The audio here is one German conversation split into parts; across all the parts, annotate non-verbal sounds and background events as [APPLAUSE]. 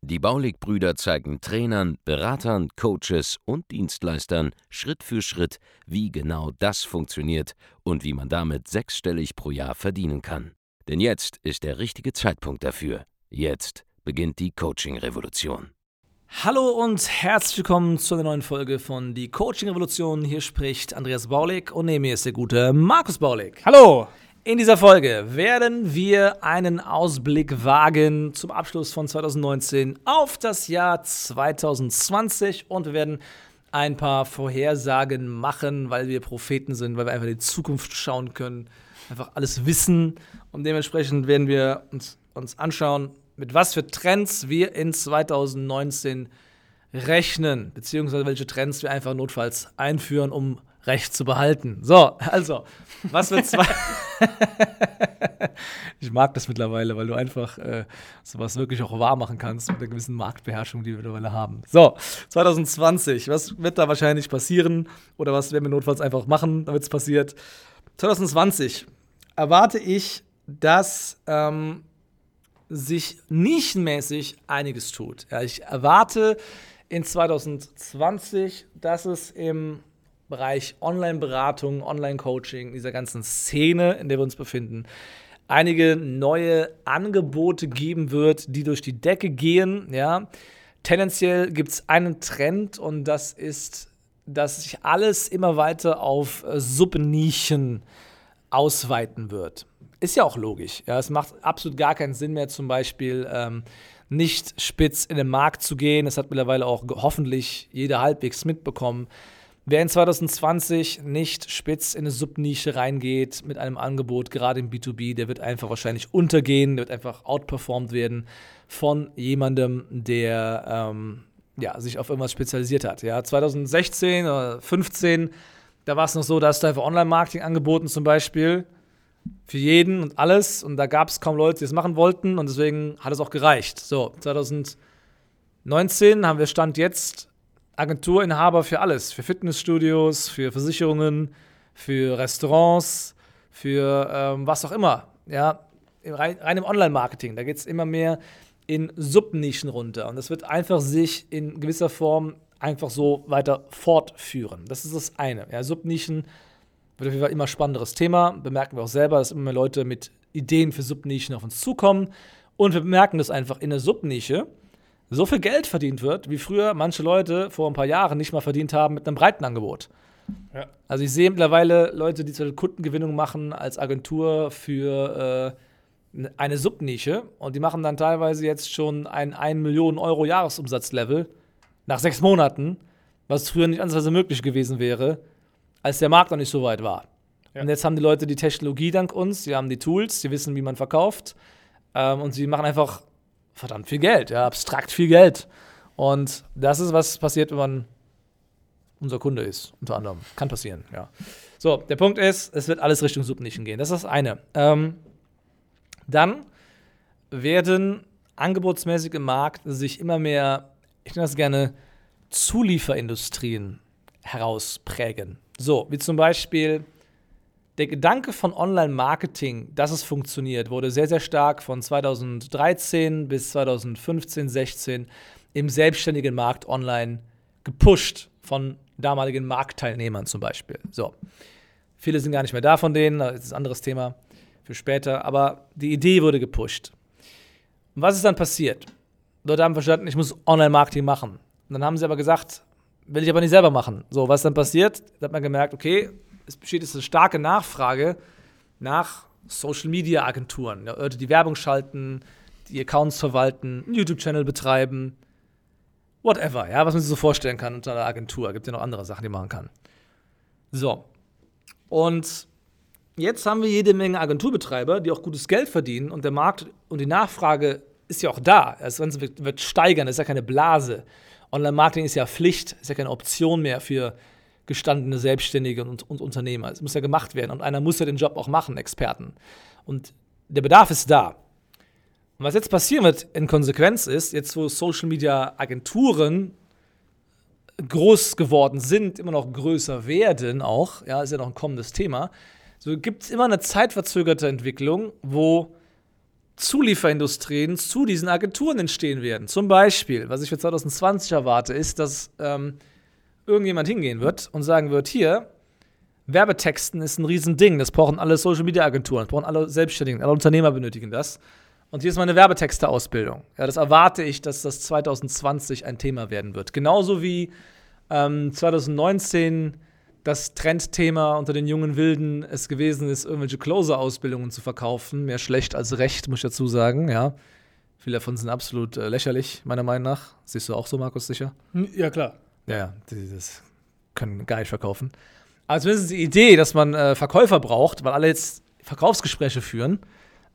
Die Baulig-Brüder zeigen Trainern, Beratern, Coaches und Dienstleistern Schritt für Schritt, wie genau das funktioniert und wie man damit sechsstellig pro Jahr verdienen kann. Denn jetzt ist der richtige Zeitpunkt dafür. Jetzt beginnt die Coaching-Revolution. Hallo und herzlich willkommen zu einer neuen Folge von Die Coaching Revolution. Hier spricht Andreas Baulig und neben mir ist der gute Markus Baulig. Hallo! In dieser Folge werden wir einen Ausblick wagen zum Abschluss von 2019 auf das Jahr 2020 und wir werden ein paar Vorhersagen machen, weil wir Propheten sind, weil wir einfach in die Zukunft schauen können, einfach alles wissen und dementsprechend werden wir uns, uns anschauen, mit was für Trends wir in 2019 rechnen, beziehungsweise welche Trends wir einfach notfalls einführen, um Recht zu behalten. So, also, was wird zwei. [LAUGHS] ich mag das mittlerweile, weil du einfach äh, sowas wirklich auch wahr machen kannst mit einer gewissen Marktbeherrschung, die wir mittlerweile haben. So, 2020, was wird da wahrscheinlich passieren oder was werden wir notfalls einfach machen, damit es passiert? 2020 erwarte ich, dass ähm, sich nichtmäßig einiges tut. Ja, ich erwarte in 2020, dass es im Bereich Online-Beratung, Online-Coaching, dieser ganzen Szene, in der wir uns befinden, einige neue Angebote geben wird, die durch die Decke gehen. Ja. Tendenziell gibt es einen Trend und das ist, dass sich alles immer weiter auf äh, Subnischen ausweiten wird. Ist ja auch logisch. Ja. Es macht absolut gar keinen Sinn mehr, zum Beispiel ähm, nicht spitz in den Markt zu gehen. Das hat mittlerweile auch hoffentlich jeder halbwegs mitbekommen Wer in 2020 nicht spitz in eine Subnische reingeht mit einem Angebot, gerade im B2B, der wird einfach wahrscheinlich untergehen, der wird einfach outperformed werden von jemandem, der ähm, ja, sich auf irgendwas spezialisiert hat. Ja, 2016 oder 2015, da war es noch so, da hast du einfach Online-Marketing angeboten zum Beispiel für jeden und alles und da gab es kaum Leute, die es machen wollten und deswegen hat es auch gereicht. So, 2019 haben wir Stand jetzt Agenturinhaber für alles, für Fitnessstudios, für Versicherungen, für Restaurants, für ähm, was auch immer. Ja, rein, rein im Online-Marketing, da geht es immer mehr in Subnischen runter. Und das wird einfach sich in gewisser Form einfach so weiter fortführen. Das ist das eine. Ja, Subnischen wird auf jeden Fall immer spannenderes Thema. Bemerken wir auch selber, dass immer mehr Leute mit Ideen für Subnischen auf uns zukommen. Und wir bemerken das einfach in der Subnische so viel Geld verdient wird, wie früher manche Leute vor ein paar Jahren nicht mal verdient haben mit einem breiten Angebot. Ja. Also ich sehe mittlerweile Leute, die zur Kundengewinnung machen als Agentur für äh, eine Subnische und die machen dann teilweise jetzt schon ein 1 Millionen Euro Jahresumsatzlevel nach sechs Monaten, was früher nicht ansatzweise möglich gewesen wäre, als der Markt noch nicht so weit war. Ja. Und jetzt haben die Leute die Technologie dank uns, sie haben die Tools, sie wissen, wie man verkauft ähm, und sie machen einfach verdammt viel Geld, ja, abstrakt viel Geld. Und das ist, was passiert, wenn man unser Kunde ist, unter anderem. Kann passieren, ja. So, der Punkt ist, es wird alles Richtung Subnischen gehen. Das ist das eine. Ähm, dann werden angebotsmäßig im Markt sich immer mehr, ich nenne das gerne, Zulieferindustrien herausprägen. So, wie zum Beispiel der Gedanke von Online-Marketing, dass es funktioniert, wurde sehr, sehr stark von 2013 bis 2015, 16 im selbstständigen Markt online gepusht von damaligen Marktteilnehmern zum Beispiel. So. Viele sind gar nicht mehr da von denen, das ist ein anderes Thema für später, aber die Idee wurde gepusht. Und was ist dann passiert? Leute haben verstanden, ich muss Online-Marketing machen. Und dann haben sie aber gesagt, will ich aber nicht selber machen. So, was dann passiert? Da hat man gemerkt, okay, es besteht jetzt eine starke Nachfrage nach Social Media Agenturen. Leute, die Werbung schalten, die Accounts verwalten, einen YouTube-Channel betreiben, whatever, ja, was man sich so vorstellen kann unter einer Agentur. Gibt ja noch andere Sachen, die man machen kann. So. Und jetzt haben wir jede Menge Agenturbetreiber, die auch gutes Geld verdienen und der Markt und die Nachfrage ist ja auch da. Das Ganze wird steigern, das ist ja keine Blase. Online-Marketing ist ja Pflicht, ist ja keine Option mehr für gestandene Selbstständige und, und Unternehmer. Es muss ja gemacht werden und einer muss ja den Job auch machen, Experten. Und der Bedarf ist da. Und was jetzt passieren wird in Konsequenz ist, jetzt wo Social Media Agenturen groß geworden sind, immer noch größer werden auch, ja, ist ja noch ein kommendes Thema, so gibt es immer eine zeitverzögerte Entwicklung, wo Zulieferindustrien zu diesen Agenturen entstehen werden. Zum Beispiel, was ich für 2020 erwarte, ist, dass ähm, irgendjemand hingehen wird und sagen wird, hier, Werbetexten ist ein Riesending, das brauchen alle Social-Media-Agenturen, das brauchen alle Selbstständigen, alle Unternehmer benötigen das. Und hier ist meine Werbetexte-Ausbildung. Ja, das erwarte ich, dass das 2020 ein Thema werden wird. Genauso wie ähm, 2019 das Trendthema unter den jungen Wilden es gewesen ist, irgendwelche Closer-Ausbildungen zu verkaufen. Mehr schlecht als recht, muss ich dazu sagen, ja. Viele davon sind absolut äh, lächerlich, meiner Meinung nach. Siehst du auch so, Markus, sicher? Ja, klar. Ja, das können gar nicht verkaufen. Aber zumindest die Idee, dass man äh, Verkäufer braucht, weil alle jetzt Verkaufsgespräche führen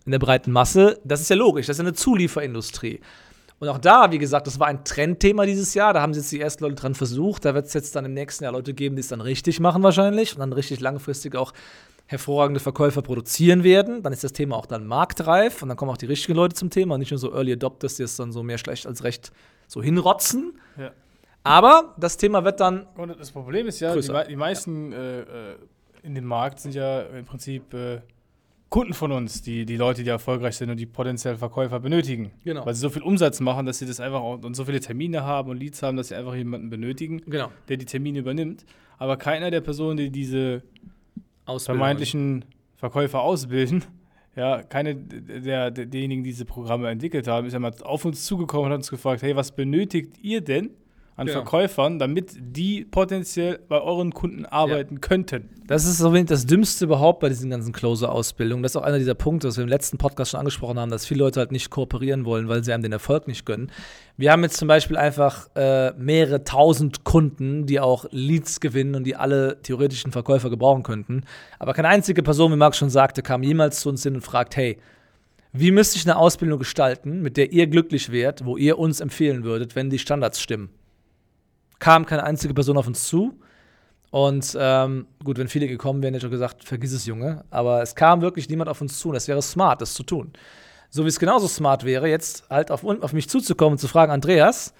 in der breiten Masse, das ist ja logisch, das ist ja eine Zulieferindustrie. Und auch da, wie gesagt, das war ein Trendthema dieses Jahr. Da haben sich jetzt die ersten Leute dran versucht. Da wird es jetzt dann im nächsten Jahr Leute geben, die es dann richtig machen wahrscheinlich und dann richtig langfristig auch hervorragende Verkäufer produzieren werden. Dann ist das Thema auch dann marktreif und dann kommen auch die richtigen Leute zum Thema und nicht nur so Early Adopters, die es dann so mehr schlecht als recht so hinrotzen. Ja. Aber das Thema wird dann. Und das Problem ist ja, die, die, meisten ja. Äh, äh, in dem Markt sind ja im Prinzip äh, Kunden von uns, die, die Leute, die erfolgreich sind und die potenziell Verkäufer benötigen. Genau. Weil sie so viel Umsatz machen, dass sie das einfach auch und so viele Termine haben und Leads haben, dass sie einfach jemanden benötigen, genau. der die Termine übernimmt. Aber keiner der Personen, die diese vermeintlichen Verkäufer ausbilden, [LAUGHS] ja, keine der, der, derjenigen, die diese Programme entwickelt haben, ist ja mal auf uns zugekommen und hat uns gefragt, hey, was benötigt ihr denn? An ja. Verkäufern, damit die potenziell bei euren Kunden arbeiten ja. könnten. Das ist so wenig das Dümmste überhaupt bei diesen ganzen Closer-Ausbildungen. Das ist auch einer dieser Punkte, was wir im letzten Podcast schon angesprochen haben, dass viele Leute halt nicht kooperieren wollen, weil sie einem den Erfolg nicht gönnen. Wir haben jetzt zum Beispiel einfach äh, mehrere tausend Kunden, die auch Leads gewinnen und die alle theoretischen Verkäufer gebrauchen könnten. Aber keine einzige Person, wie Marc schon sagte, kam jemals zu uns hin und fragt, hey, wie müsste ich eine Ausbildung gestalten, mit der ihr glücklich wärt, wo ihr uns empfehlen würdet, wenn die Standards stimmen? Kam keine einzige Person auf uns zu. Und ähm, gut, wenn viele gekommen wären, hätte ich auch gesagt, vergiss es, Junge. Aber es kam wirklich niemand auf uns zu und es wäre smart, das zu tun. So wie es genauso smart wäre, jetzt halt auf, auf mich zuzukommen und zu fragen, Andreas,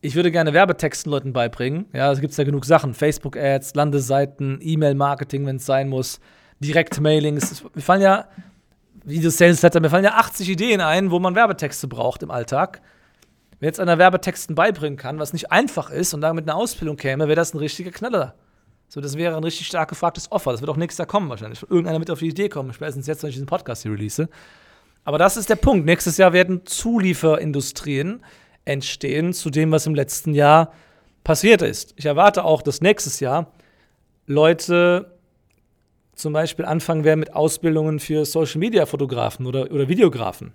ich würde gerne Werbetexten Leuten beibringen. Ja, es gibt ja genug Sachen. Facebook-Ads, Landeseiten, E-Mail-Marketing, wenn es sein muss, Direktmailings. Mir fallen ja, Video-Sales-Letter, mir fallen ja 80 Ideen ein, wo man Werbetexte braucht im Alltag. Wer jetzt einer Werbetexten beibringen kann, was nicht einfach ist und damit eine Ausbildung käme, wäre das ein richtiger Knaller. So, das wäre ein richtig stark gefragtes Offer. Das wird auch nächstes Jahr kommen wahrscheinlich. Irgendeiner mit auf die Idee kommen, spätestens jetzt, wenn ich diesen Podcast hier release. Aber das ist der Punkt. Nächstes Jahr werden Zulieferindustrien entstehen zu dem, was im letzten Jahr passiert ist. Ich erwarte auch, dass nächstes Jahr Leute zum Beispiel anfangen werden mit Ausbildungen für Social Media Fotografen oder, oder Videografen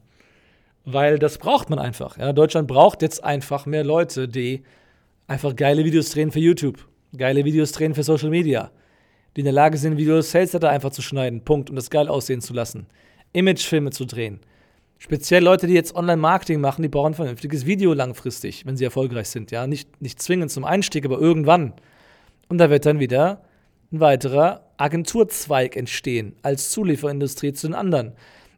weil das braucht man einfach. Ja? Deutschland braucht jetzt einfach mehr Leute, die einfach geile Videos drehen für YouTube, geile Videos drehen für Social Media, die in der Lage sind, Videos Sales Letter einfach zu schneiden, Punkt, und das geil aussehen zu lassen, Imagefilme zu drehen. Speziell Leute, die jetzt Online-Marketing machen, die brauchen ein vernünftiges Video langfristig, wenn sie erfolgreich sind. Ja, nicht, nicht zwingend zum Einstieg, aber irgendwann. Und da wird dann wieder ein weiterer Agenturzweig entstehen, als Zulieferindustrie zu den anderen.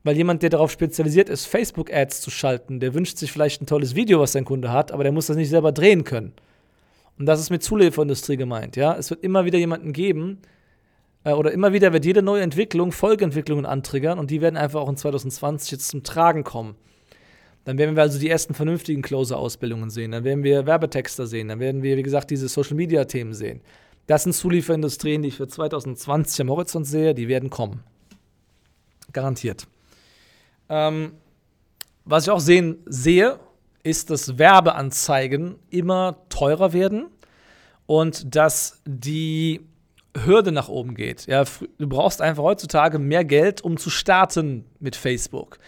Weil jemand, der darauf spezialisiert ist, Facebook-Ads zu schalten, der wünscht sich vielleicht ein tolles Video, was sein Kunde hat, aber der muss das nicht selber drehen können. Und das ist mit Zulieferindustrie gemeint, ja. Es wird immer wieder jemanden geben, äh, oder immer wieder wird jede neue Entwicklung Folgeentwicklungen antriggern und die werden einfach auch in 2020 jetzt zum Tragen kommen. Dann werden wir also die ersten vernünftigen Closer-Ausbildungen sehen. Dann werden wir Werbetexter sehen. Dann werden wir, wie gesagt, diese Social-Media-Themen sehen. Das sind Zulieferindustrien, die ich für 2020 am Horizont sehe. Die werden kommen. Garantiert. Ähm, was ich auch sehen sehe, ist, dass Werbeanzeigen immer teurer werden und dass die Hürde nach oben geht. Ja, du brauchst einfach heutzutage mehr Geld, um zu starten mit Facebook.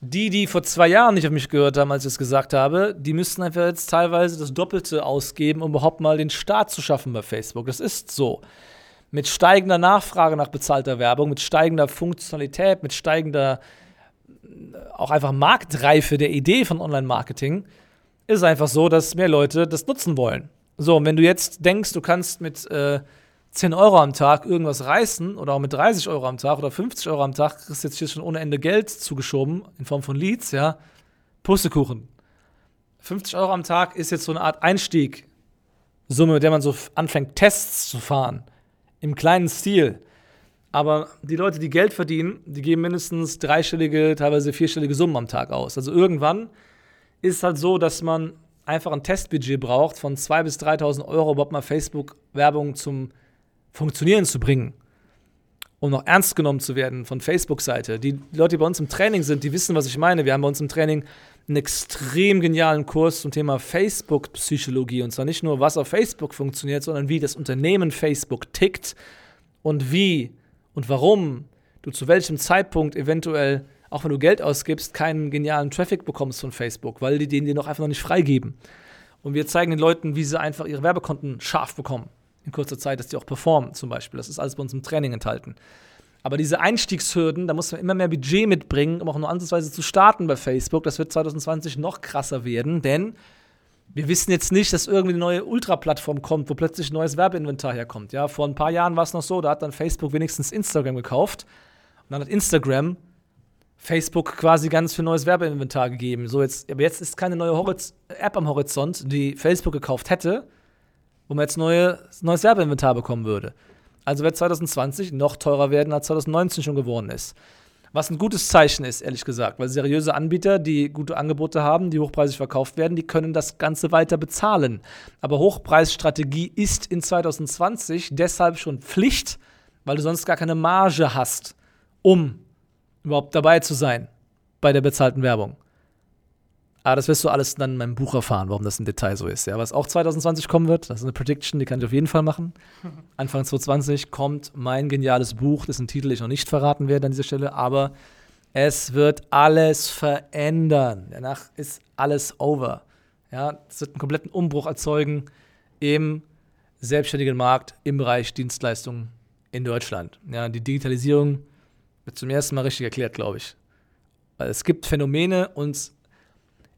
Die, die vor zwei Jahren nicht auf mich gehört haben, als ich es gesagt habe, die müssten einfach jetzt teilweise das Doppelte ausgeben, um überhaupt mal den Start zu schaffen bei Facebook. Das ist so. Mit steigender Nachfrage nach bezahlter Werbung, mit steigender Funktionalität, mit steigender auch einfach Marktreife der Idee von Online-Marketing ist einfach so, dass mehr Leute das nutzen wollen. So, und wenn du jetzt denkst, du kannst mit äh, 10 Euro am Tag irgendwas reißen oder auch mit 30 Euro am Tag oder 50 Euro am Tag, kriegst du jetzt hier schon ohne Ende Geld zugeschoben in Form von Leads, ja. Pustekuchen. 50 Euro am Tag ist jetzt so eine Art Einstieg-Summe, mit der man so anfängt, Tests zu fahren. Im kleinen Stil. Aber die Leute, die Geld verdienen, die geben mindestens dreistellige, teilweise vierstellige Summen am Tag aus. Also irgendwann ist es halt so, dass man einfach ein Testbudget braucht von 2.000 bis 3.000 Euro, überhaupt mal Facebook-Werbung zum Funktionieren zu bringen. Um noch ernst genommen zu werden von Facebook-Seite. Die Leute, die bei uns im Training sind, die wissen, was ich meine. Wir haben bei uns im Training einen extrem genialen Kurs zum Thema Facebook-Psychologie. Und zwar nicht nur, was auf Facebook funktioniert, sondern wie das Unternehmen Facebook tickt und wie und warum du zu welchem Zeitpunkt eventuell, auch wenn du Geld ausgibst, keinen genialen Traffic bekommst von Facebook, weil die den dir noch einfach noch nicht freigeben. Und wir zeigen den Leuten, wie sie einfach ihre Werbekonten scharf bekommen in kurzer Zeit, dass die auch performen zum Beispiel. Das ist alles bei uns im Training enthalten. Aber diese Einstiegshürden, da muss man immer mehr Budget mitbringen, um auch nur ansatzweise zu starten bei Facebook. Das wird 2020 noch krasser werden, denn wir wissen jetzt nicht, dass irgendwie eine neue Ultra-Plattform kommt, wo plötzlich ein neues Werbeinventar herkommt. Ja, vor ein paar Jahren war es noch so, da hat dann Facebook wenigstens Instagram gekauft und dann hat Instagram Facebook quasi ganz viel neues Werbeinventar gegeben. So jetzt, aber jetzt ist keine neue Horiz App am Horizont, die Facebook gekauft hätte, wo man jetzt neue, neues Werbeinventar bekommen würde. Also wird 2020 noch teurer werden, als 2019 schon geworden ist. Was ein gutes Zeichen ist, ehrlich gesagt, weil seriöse Anbieter, die gute Angebote haben, die hochpreisig verkauft werden, die können das Ganze weiter bezahlen. Aber Hochpreisstrategie ist in 2020 deshalb schon Pflicht, weil du sonst gar keine Marge hast, um überhaupt dabei zu sein bei der bezahlten Werbung. Aber das wirst du alles dann in meinem Buch erfahren, warum das im Detail so ist. Ja, was auch 2020 kommen wird, das ist eine Prediction, die kann ich auf jeden Fall machen. [LAUGHS] Anfang 2020 kommt mein geniales Buch, dessen Titel ich noch nicht verraten werde an dieser Stelle, aber es wird alles verändern. Danach ist alles over. Ja, es wird einen kompletten Umbruch erzeugen im selbstständigen Markt im Bereich Dienstleistungen in Deutschland. Ja, die Digitalisierung wird zum ersten Mal richtig erklärt, glaube ich. Es gibt Phänomene und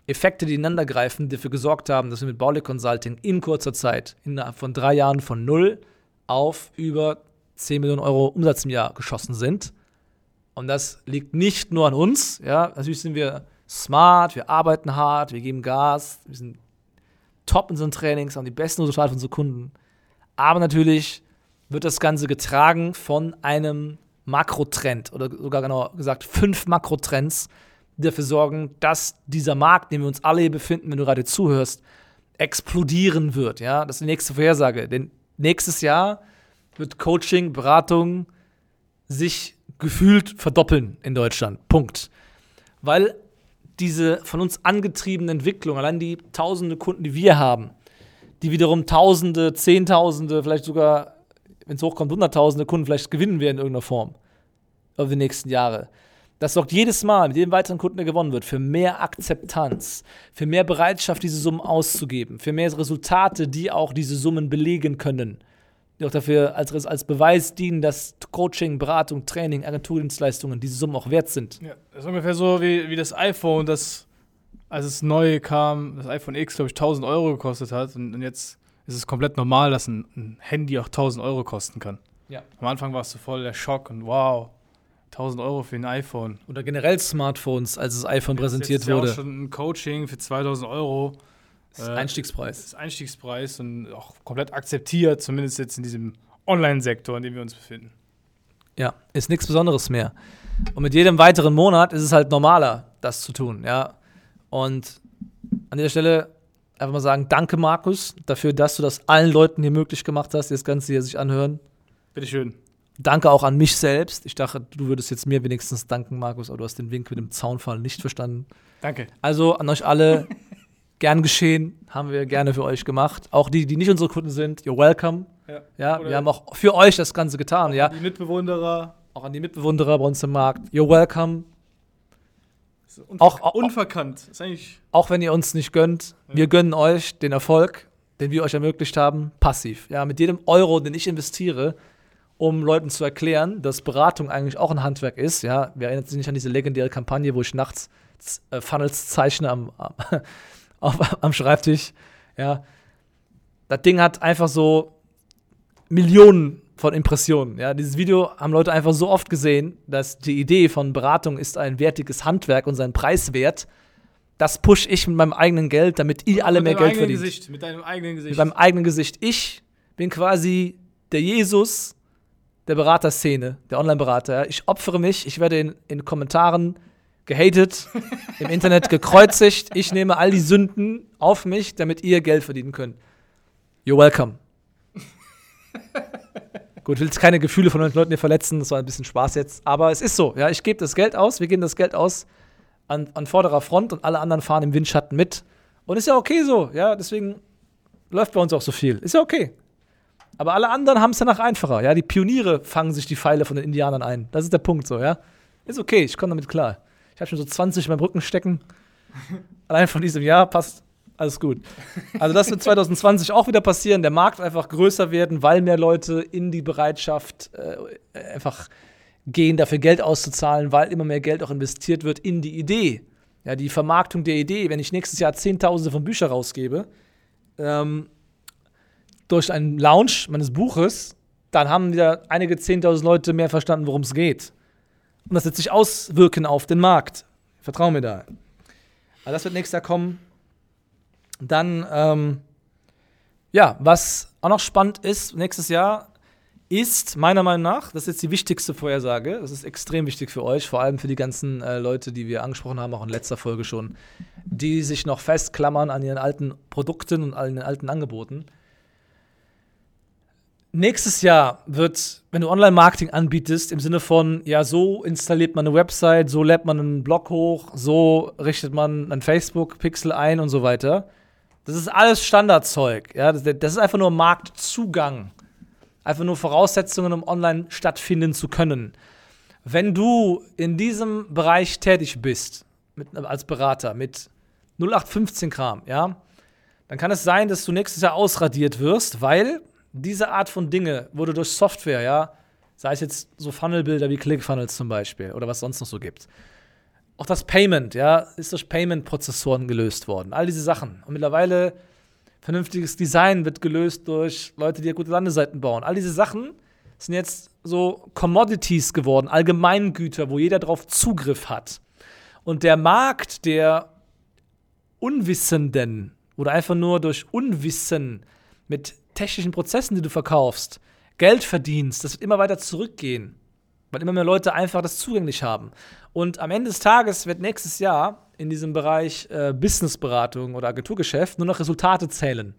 Effekte, die ineinander greifen, die dafür gesorgt haben, dass wir mit Baulig Consulting in kurzer Zeit, innerhalb von drei Jahren von null auf über 10 Millionen Euro Umsatz im Jahr geschossen sind. Und das liegt nicht nur an uns. Ja, natürlich sind wir smart, wir arbeiten hart, wir geben Gas, wir sind top in unseren Trainings, haben die besten Resultate für unsere Kunden. Aber natürlich wird das Ganze getragen von einem Makrotrend oder sogar genau gesagt fünf Makrotrends, dafür sorgen, dass dieser Markt, in dem wir uns alle hier befinden, wenn du gerade zuhörst, explodieren wird. Ja, das ist die nächste Vorhersage. Denn nächstes Jahr wird Coaching, Beratung sich gefühlt verdoppeln in Deutschland. Punkt. Weil diese von uns angetriebene Entwicklung, allein die tausende Kunden, die wir haben, die wiederum Tausende, Zehntausende, vielleicht sogar, wenn es hochkommt, Hunderttausende Kunden vielleicht gewinnen werden in irgendeiner Form über die nächsten Jahre. Das sorgt jedes Mal, mit jedem weiteren Kunden, der gewonnen wird, für mehr Akzeptanz, für mehr Bereitschaft, diese Summen auszugeben, für mehr Resultate, die auch diese Summen belegen können. Die auch dafür als, als Beweis dienen, dass Coaching, Beratung, Training, Agenturdienstleistungen diese Summen auch wert sind. Ja, das ist ungefähr so wie, wie das iPhone, das, als es neu kam, das iPhone X, glaube ich, 1000 Euro gekostet hat. Und, und jetzt ist es komplett normal, dass ein, ein Handy auch 1000 Euro kosten kann. Ja. Am Anfang war es so voll der Schock und wow, 1000 Euro für ein iPhone. Oder generell Smartphones, als das iPhone präsentiert das ist wurde. Ja auch schon ein Coaching für 2000 Euro. Das ist äh, Einstiegspreis. Das ist Einstiegspreis und auch komplett akzeptiert, zumindest jetzt in diesem Online-Sektor, in dem wir uns befinden. Ja, ist nichts Besonderes mehr. Und mit jedem weiteren Monat ist es halt normaler, das zu tun, ja. Und an dieser Stelle einfach mal sagen, danke Markus dafür, dass du das allen Leuten hier möglich gemacht hast, die das Ganze hier sich anhören. Bitteschön. Danke auch an mich selbst. Ich dachte, du würdest jetzt mir wenigstens danken, Markus, aber du hast den Wink mit dem Zaunfall nicht verstanden. Danke. Also an euch alle, [LAUGHS] gern geschehen, haben wir gerne für euch gemacht. Auch die, die nicht unsere Kunden sind, you're welcome. Ja, ja wir haben auch für euch das Ganze getan. Auch ja. An die Mitbewunderer. Auch an die Mitbewunderer bei uns im Markt, you're welcome. Unver auch, auch, unverkannt. auch wenn ihr uns nicht gönnt, ja. wir gönnen euch den Erfolg, den wir euch ermöglicht haben, passiv. Ja, mit jedem Euro, den ich investiere, um Leuten zu erklären, dass Beratung eigentlich auch ein Handwerk ist. Ja, wir erinnern sich nicht an diese legendäre Kampagne, wo ich nachts äh, Funnels zeichne am, am, [LAUGHS] auf, am Schreibtisch. Ja, Das Ding hat einfach so Millionen von Impressionen. Ja, dieses Video haben Leute einfach so oft gesehen, dass die Idee von Beratung ist ein wertiges Handwerk und sein Preis wert. Das push ich mit meinem eigenen Geld, damit ihr alle mehr Geld verdient. Gesicht, mit deinem eigenen Gesicht. Mit meinem eigenen Gesicht. Ich bin quasi der Jesus der Beraterszene, der Online-Berater. Ich opfere mich, ich werde in, in Kommentaren gehatet, im Internet gekreuzigt. Ich nehme all die Sünden auf mich, damit ihr Geld verdienen könnt. You're welcome. Gut, ich will jetzt keine Gefühle von Leuten hier verletzen, das war ein bisschen Spaß jetzt. Aber es ist so, ja, ich gebe das Geld aus, wir geben das Geld aus an, an vorderer Front und alle anderen fahren im Windschatten mit. Und ist ja okay so, ja, deswegen läuft bei uns auch so viel. Ist ja okay. Aber alle anderen haben es danach einfacher, ja. Die Pioniere fangen sich die Pfeile von den Indianern ein. Das ist der Punkt so, ja. Ist okay, ich komme damit klar. Ich habe schon so 20 in meinem Rücken stecken. [LAUGHS] Allein von diesem Jahr passt alles gut. Also das wird 2020 auch wieder passieren. Der Markt einfach größer werden, weil mehr Leute in die Bereitschaft äh, einfach gehen, dafür Geld auszuzahlen, weil immer mehr Geld auch investiert wird in die Idee. Ja, die Vermarktung der Idee. Wenn ich nächstes Jahr Zehntausende von Büchern rausgebe, ähm, durch einen Launch meines Buches, dann haben wieder einige Zehntausend Leute mehr verstanden, worum es geht. Und das wird sich auswirken auf den Markt. Vertrau mir da. Aber das wird nächstes Jahr kommen. Dann, ähm, ja, was auch noch spannend ist, nächstes Jahr ist meiner Meinung nach, das ist jetzt die wichtigste Vorhersage, das ist extrem wichtig für euch, vor allem für die ganzen äh, Leute, die wir angesprochen haben, auch in letzter Folge schon, die sich noch festklammern an ihren alten Produkten und an den alten Angeboten. Nächstes Jahr wird, wenn du Online-Marketing anbietest, im Sinne von, ja, so installiert man eine Website, so lädt man einen Blog hoch, so richtet man ein Facebook-Pixel ein und so weiter. Das ist alles Standardzeug. Ja? Das, das ist einfach nur Marktzugang. Einfach nur Voraussetzungen, um online stattfinden zu können. Wenn du in diesem Bereich tätig bist, mit, als Berater, mit 0815 Kram, ja, dann kann es sein, dass du nächstes Jahr ausradiert wirst, weil diese Art von Dinge wurde durch Software, ja, sei es jetzt so Funnelbilder wie ClickFunnels zum Beispiel oder was sonst noch so gibt. Auch das Payment, ja, ist durch Payment-Prozessoren gelöst worden. All diese Sachen. Und mittlerweile vernünftiges Design wird gelöst durch Leute, die gute Landeseiten bauen. All diese Sachen sind jetzt so Commodities geworden, Allgemeingüter, wo jeder drauf Zugriff hat. Und der Markt der Unwissenden oder einfach nur durch Unwissen mit technischen Prozessen, die du verkaufst, Geld verdienst, das wird immer weiter zurückgehen, weil immer mehr Leute einfach das zugänglich haben. Und am Ende des Tages wird nächstes Jahr in diesem Bereich äh, Businessberatung oder Agenturgeschäft nur noch Resultate zählen.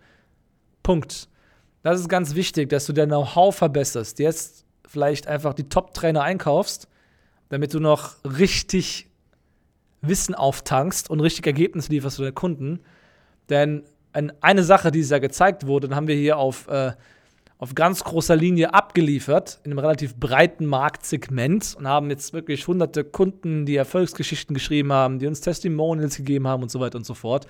Punkt. Das ist ganz wichtig, dass du dein Know-how verbesserst. Jetzt vielleicht einfach die Top-Trainer einkaufst, damit du noch richtig Wissen auftankst und richtig Ergebnisse lieferst für deine Kunden. Denn eine Sache, die ja gezeigt wurde, dann haben wir hier auf, äh, auf ganz großer Linie abgeliefert, in einem relativ breiten Marktsegment und haben jetzt wirklich hunderte Kunden, die Erfolgsgeschichten geschrieben haben, die uns Testimonials gegeben haben und so weiter und so fort.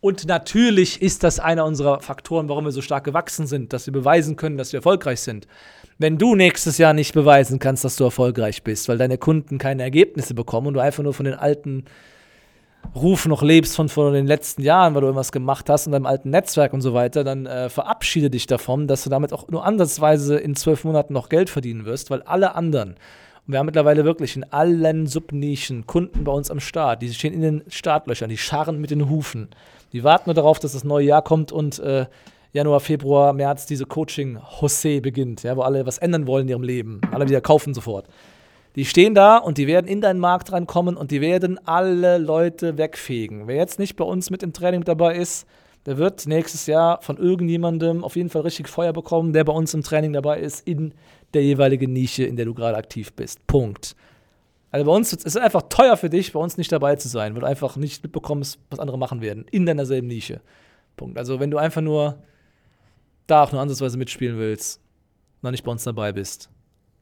Und natürlich ist das einer unserer Faktoren, warum wir so stark gewachsen sind, dass wir beweisen können, dass wir erfolgreich sind. Wenn du nächstes Jahr nicht beweisen kannst, dass du erfolgreich bist, weil deine Kunden keine Ergebnisse bekommen und du einfach nur von den alten Ruf noch lebst von vor den letzten Jahren, weil du irgendwas gemacht hast in deinem alten Netzwerk und so weiter, dann äh, verabschiede dich davon, dass du damit auch nur ansatzweise in zwölf Monaten noch Geld verdienen wirst, weil alle anderen, und wir haben mittlerweile wirklich in allen Subnischen Kunden bei uns am Start, die stehen in den Startlöchern, die scharren mit den Hufen. Die warten nur darauf, dass das neue Jahr kommt und äh, Januar, Februar, März diese Coaching-Hossee beginnt, ja, wo alle was ändern wollen in ihrem Leben. Alle wieder kaufen sofort. Die stehen da und die werden in deinen Markt reinkommen und die werden alle Leute wegfegen. Wer jetzt nicht bei uns mit im Training dabei ist, der wird nächstes Jahr von irgendjemandem auf jeden Fall richtig Feuer bekommen, der bei uns im Training dabei ist, in der jeweiligen Nische, in der du gerade aktiv bist. Punkt. Also bei uns ist es einfach teuer für dich, bei uns nicht dabei zu sein, weil du einfach nicht mitbekommst, was andere machen werden, in deiner selben Nische. Punkt. Also wenn du einfach nur da auch nur ansatzweise mitspielen willst, noch nicht bei uns dabei bist,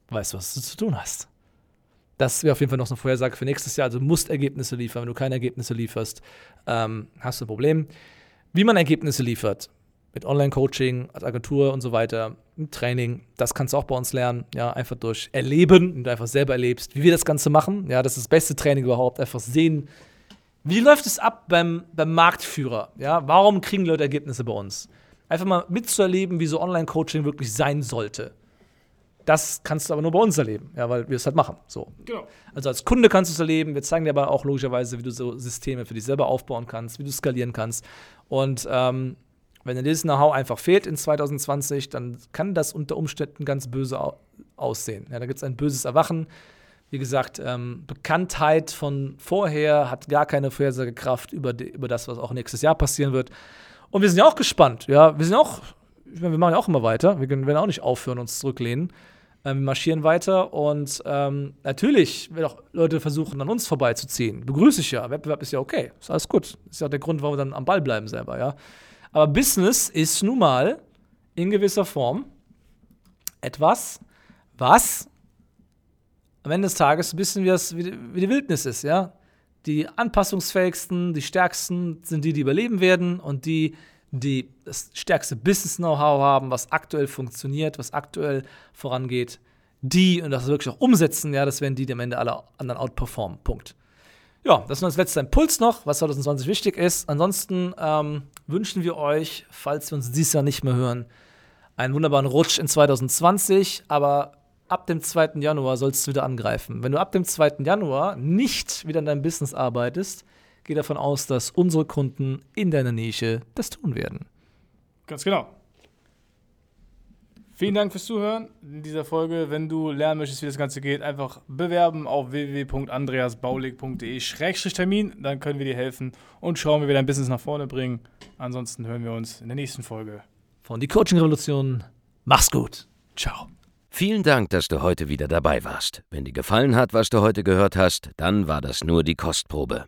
weißt du, was du zu tun hast. Das wäre auf jeden Fall noch so eine Vorhersage für nächstes Jahr. Also musst Ergebnisse liefern. Wenn du keine Ergebnisse lieferst, ähm, hast du ein Problem. Wie man Ergebnisse liefert, mit Online-Coaching, als Agentur und so weiter, mit Training, das kannst du auch bei uns lernen. Ja, einfach durch Erleben, wenn du einfach selber erlebst, wie wir das Ganze machen. Ja, das ist das beste Training überhaupt. Einfach sehen, wie läuft es ab beim, beim Marktführer? Ja, warum kriegen Leute Ergebnisse bei uns? Einfach mal mitzuerleben, wie so Online-Coaching wirklich sein sollte. Das kannst du aber nur bei uns erleben, ja, weil wir es halt machen. So. Genau. Also als Kunde kannst du es erleben. Wir zeigen dir aber auch logischerweise, wie du so Systeme für dich selber aufbauen kannst, wie du skalieren kannst. Und ähm, wenn dir dieses Know-how einfach fehlt in 2020, dann kann das unter Umständen ganz böse aussehen. Ja, da gibt es ein böses Erwachen. Wie gesagt, ähm, Bekanntheit von vorher hat gar keine Vorhersagekraft über, die, über das, was auch nächstes Jahr passieren wird. Und wir sind ja auch gespannt. Ja, wir sind auch, wir machen ja auch immer weiter. Wir werden auch nicht aufhören, uns zurücklehnen. Ähm, wir marschieren weiter und ähm, natürlich werden auch Leute versuchen, an uns vorbeizuziehen. Begrüße ich ja. Wettbewerb ist ja okay. Ist alles gut. Ist ja auch der Grund, warum wir dann am Ball bleiben selber, ja. Aber Business ist nun mal in gewisser Form etwas, was am Ende des Tages ein bisschen wie, das, wie die Wildnis ist, ja. Die anpassungsfähigsten, die stärksten sind die, die überleben werden und die, die das stärkste Business-Know-how haben, was aktuell funktioniert, was aktuell vorangeht, die und das wirklich auch umsetzen, ja, das werden die, die am Ende alle anderen outperformen. Punkt. Ja, das ist als letzter Impuls noch, was 2020 wichtig ist. Ansonsten ähm, wünschen wir euch, falls wir uns dieses Jahr nicht mehr hören, einen wunderbaren Rutsch in 2020. Aber ab dem 2. Januar sollst du wieder angreifen. Wenn du ab dem 2. Januar nicht wieder in deinem Business arbeitest, geh davon aus, dass unsere Kunden in deiner Nische das tun werden. Ganz genau. Vielen Dank fürs Zuhören in dieser Folge. Wenn du lernen möchtest, wie das Ganze geht, einfach bewerben auf www.andreasbaulig.de-termin. Dann können wir dir helfen und schauen, wie wir dein Business nach vorne bringen. Ansonsten hören wir uns in der nächsten Folge. Von die Coaching Revolution. Mach's gut. Ciao. Vielen Dank, dass du heute wieder dabei warst. Wenn dir gefallen hat, was du heute gehört hast, dann war das nur die Kostprobe.